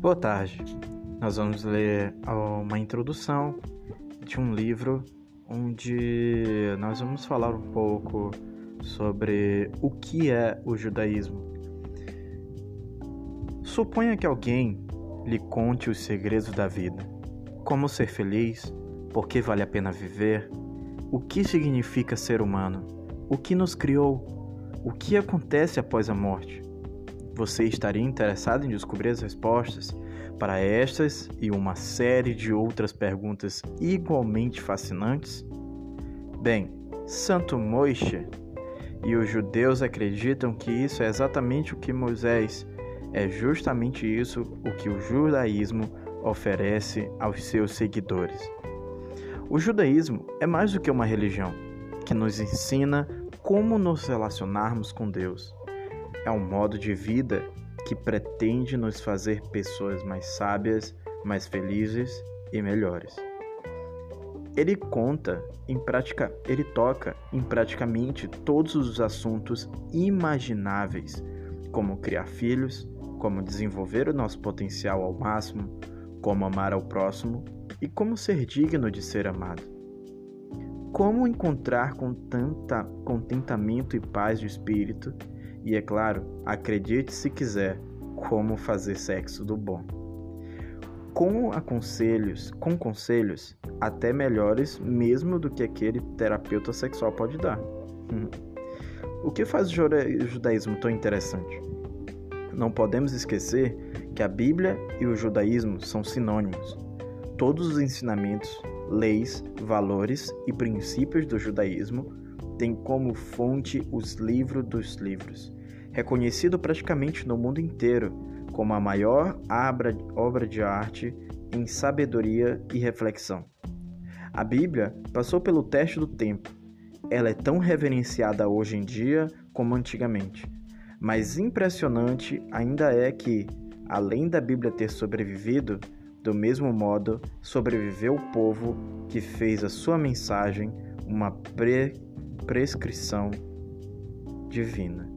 Boa tarde. Nós vamos ler uma introdução de um livro onde nós vamos falar um pouco sobre o que é o judaísmo. Suponha que alguém lhe conte os segredos da vida, como ser feliz, por que vale a pena viver, o que significa ser humano, o que nos criou, o que acontece após a morte. Você estaria interessado em descobrir as respostas para estas e uma série de outras perguntas igualmente fascinantes? Bem, Santo Moisés e os judeus acreditam que isso é exatamente o que Moisés, é justamente isso o que o judaísmo oferece aos seus seguidores. O judaísmo é mais do que uma religião que nos ensina como nos relacionarmos com Deus é um modo de vida que pretende nos fazer pessoas mais sábias, mais felizes e melhores. Ele conta em prática, ele toca em praticamente todos os assuntos imagináveis, como criar filhos, como desenvolver o nosso potencial ao máximo, como amar ao próximo e como ser digno de ser amado. Como encontrar com tanta contentamento e paz de espírito e é claro, acredite se quiser como fazer sexo do bom. Com aconselhos, com conselhos até melhores mesmo do que aquele terapeuta sexual pode dar. o que faz o judaísmo tão interessante? Não podemos esquecer que a Bíblia e o judaísmo são sinônimos. Todos os ensinamentos, leis, valores e princípios do judaísmo tem como fonte os livros dos livros, reconhecido praticamente no mundo inteiro como a maior obra de arte em sabedoria e reflexão. A Bíblia passou pelo teste do tempo. Ela é tão reverenciada hoje em dia como antigamente. Mas impressionante ainda é que, além da Bíblia ter sobrevivido, do mesmo modo sobreviveu o povo que fez a sua mensagem uma pre prescrição divina.